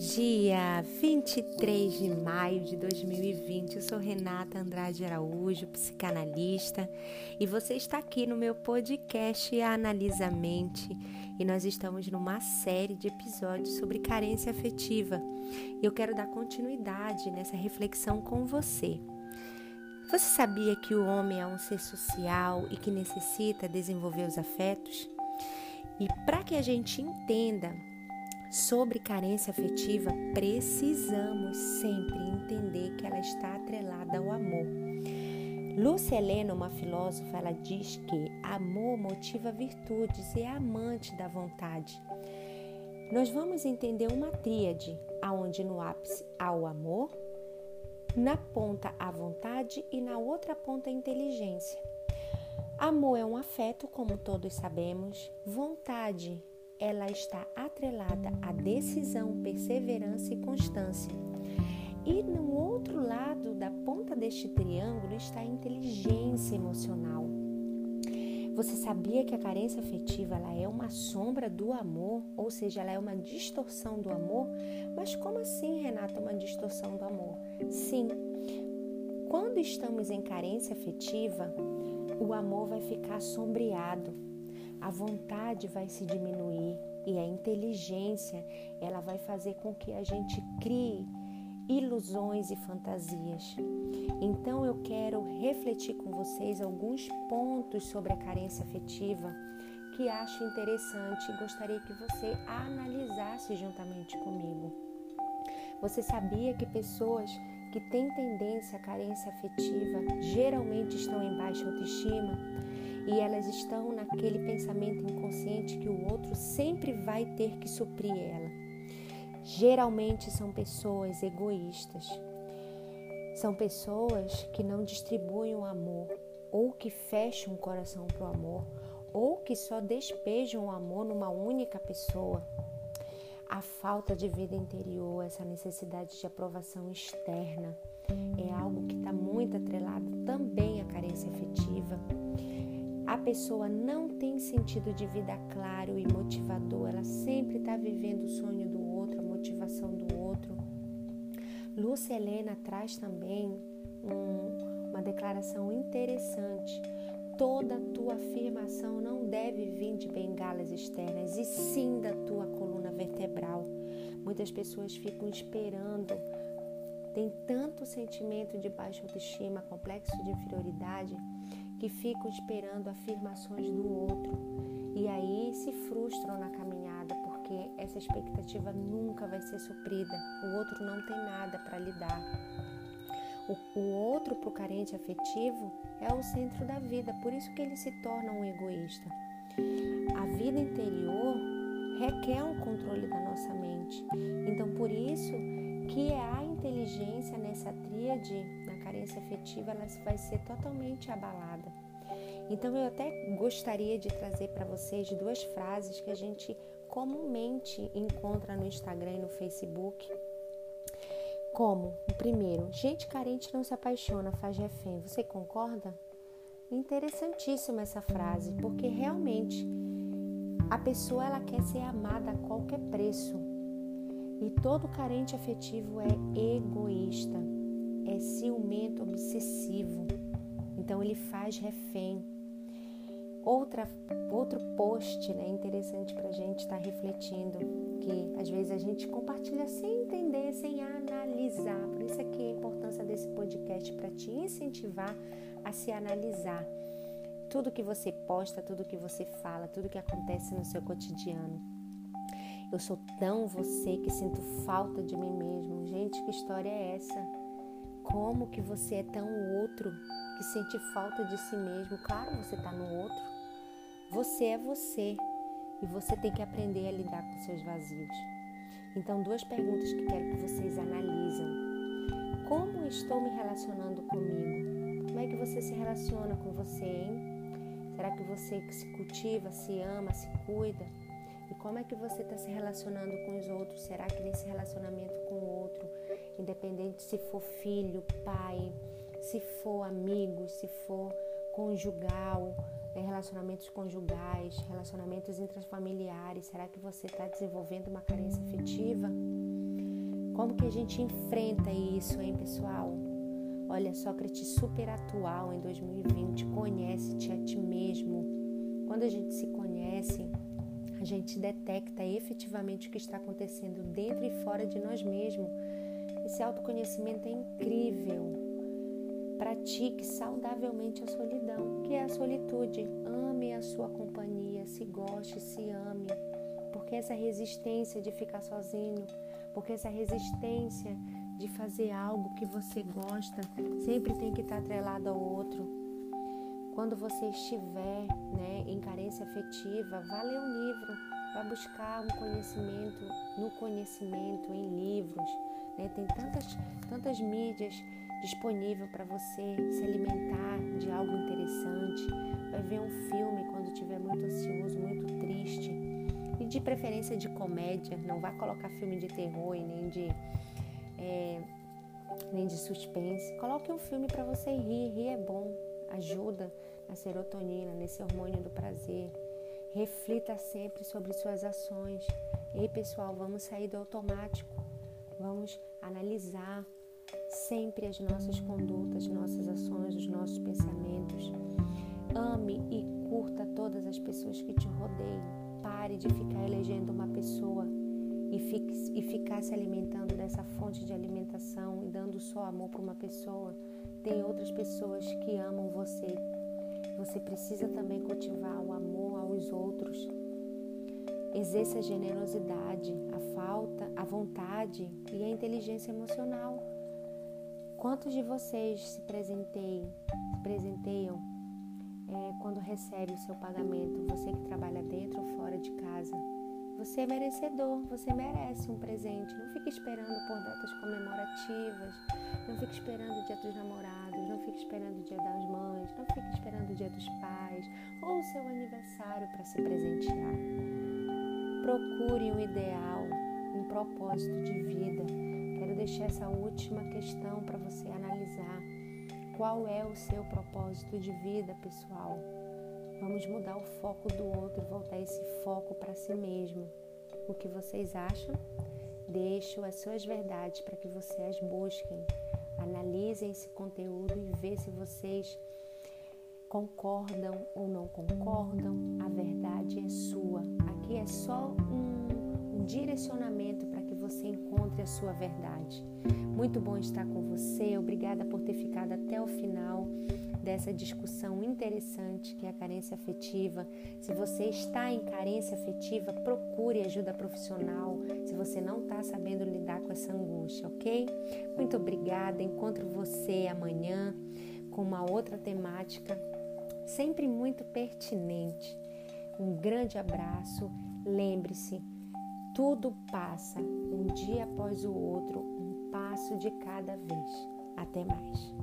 dia 23 de maio de 2020. Eu sou Renata Andrade Araújo, psicanalista, e você está aqui no meu podcast Analisa a Mente. E nós estamos numa série de episódios sobre carência afetiva. Eu quero dar continuidade nessa reflexão com você. Você sabia que o homem é um ser social e que necessita desenvolver os afetos? E para que a gente entenda Sobre carência afetiva, precisamos sempre entender que ela está atrelada ao amor. Lúcia Helena, uma filósofa, ela diz que amor motiva virtudes e é amante da vontade. Nós vamos entender uma tríade, aonde no ápice há o amor, na ponta a vontade e na outra ponta a inteligência. Amor é um afeto, como todos sabemos, vontade ela está atrelada à decisão, perseverança e constância. E no outro lado da ponta deste triângulo está a inteligência emocional. Você sabia que a carência afetiva ela é uma sombra do amor, ou seja, ela é uma distorção do amor? Mas como assim, Renata, uma distorção do amor? Sim. Quando estamos em carência afetiva, o amor vai ficar sombreado, a vontade vai se diminuir e a inteligência ela vai fazer com que a gente crie ilusões e fantasias. Então eu quero refletir com vocês alguns pontos sobre a carência afetiva que acho interessante e gostaria que você analisasse juntamente comigo. Você sabia que pessoas que têm tendência à carência afetiva geralmente estão em baixa autoestima? E elas estão naquele pensamento inconsciente que o outro sempre vai ter que suprir ela. Geralmente são pessoas egoístas, são pessoas que não distribuem o amor, ou que fecham o coração para o amor, ou que só despejam o amor numa única pessoa. A falta de vida interior, essa necessidade de aprovação externa, é algo que está muito atrelado também à carência afetiva a pessoa não tem sentido de vida claro e motivador, ela sempre está vivendo o sonho do outro, a motivação do outro. Lúcia Helena traz também um, uma declaração interessante. Toda tua afirmação não deve vir de bengalas externas, e sim da tua coluna vertebral. Muitas pessoas ficam esperando tem tanto sentimento de baixa autoestima, complexo de inferioridade, que ficam esperando afirmações do outro e aí se frustram na caminhada porque essa expectativa nunca vai ser suprida. O outro não tem nada para lhe dar. O, o outro, para o carente afetivo, é o centro da vida, por isso que ele se torna um egoísta. A vida interior requer um controle da nossa mente. Então, por isso que é a inteligência nessa tríade, carência afetiva, ela vai ser totalmente abalada. Então eu até gostaria de trazer para vocês duas frases que a gente comumente encontra no Instagram e no Facebook. Como, primeiro, gente carente não se apaixona, faz refém. Você concorda? Interessantíssima essa frase, porque realmente a pessoa ela quer ser amada a qualquer preço. E todo carente afetivo é egoísta, é ciumento, obsessivo. Então ele faz refém. Outra, outro post né, interessante para a gente estar tá refletindo, que às vezes a gente compartilha sem entender, sem analisar. Por isso aqui a importância desse podcast para te incentivar a se analisar. Tudo que você posta, tudo que você fala, tudo que acontece no seu cotidiano. Eu sou tão você que sinto falta de mim mesmo. Gente, que história é essa? Como que você é tão outro que sente falta de si mesmo? Claro, você está no outro. Você é você e você tem que aprender a lidar com seus vazios. Então, duas perguntas que quero que vocês analisem. Como estou me relacionando comigo? Como é que você se relaciona com você, hein? Será que você se cultiva, se ama, se cuida? E como é que você está se relacionando com os outros? Será que nesse relacionamento com o outro, independente se for filho, pai, se for amigo, se for conjugal, né, relacionamentos conjugais, relacionamentos intrafamiliares, será que você está desenvolvendo uma carência afetiva? Como que a gente enfrenta isso, hein, pessoal? Olha, Sócrates super atual em 2020, conhece-te a ti mesmo. Quando a gente se conhece, a gente detecta efetivamente o que está acontecendo dentro e fora de nós mesmos. Esse autoconhecimento é incrível. Pratique saudavelmente a solidão, que é a solitude. Ame a sua companhia, se goste, se ame. Porque essa resistência de ficar sozinho, porque essa resistência de fazer algo que você gosta sempre tem que estar atrelado ao outro. Quando você estiver né, em carência afetiva, vá ler um livro, vá buscar um conhecimento no conhecimento, em livros. Né? Tem tantas, tantas mídias disponível para você se alimentar de algo interessante. Vai ver um filme quando estiver muito ansioso, muito triste. E de preferência de comédia, não vá colocar filme de terror e nem de, é, nem de suspense. Coloque um filme para você rir. Rir é bom, ajuda na serotonina, nesse hormônio do prazer. Reflita sempre sobre suas ações. Ei, pessoal, vamos sair do automático. Vamos analisar sempre as nossas condutas, nossas ações, os nossos pensamentos. Ame e curta todas as pessoas que te rodeiam. Pare de ficar elegendo uma pessoa e, fique, e ficar se alimentando dessa fonte de alimentação e dando só amor para uma pessoa. Tem outras pessoas que amam você. Você precisa também cultivar o amor aos outros. Exerça a generosidade, a falta, a vontade e a inteligência emocional. Quantos de vocês se presenteiam, se presenteiam é, quando recebe o seu pagamento? Você que trabalha dentro ou fora de casa? Você é merecedor, você merece um presente. Não fique esperando por datas comemorativas, não fique esperando o dia dos namorados, não fique esperando o dia das mães, não fique esperando o dia dos pais ou o seu aniversário para se presentear. Procure um ideal, um propósito de vida quero deixar essa última questão para você analisar. Qual é o seu propósito de vida, pessoal? Vamos mudar o foco do outro, voltar esse foco para si mesmo. O que vocês acham? Deixo as suas verdades para que vocês busquem. Analisem esse conteúdo e vê se vocês concordam ou não concordam. A verdade é sua. Aqui é só um, um direcionamento para você encontre a sua verdade. Muito bom estar com você. Obrigada por ter ficado até o final dessa discussão interessante que é a carência afetiva. Se você está em carência afetiva, procure ajuda profissional. Se você não está sabendo lidar com essa angústia, ok? Muito obrigada. Encontro você amanhã com uma outra temática, sempre muito pertinente. Um grande abraço. Lembre-se, tudo passa, um dia após o outro, um passo de cada vez. Até mais.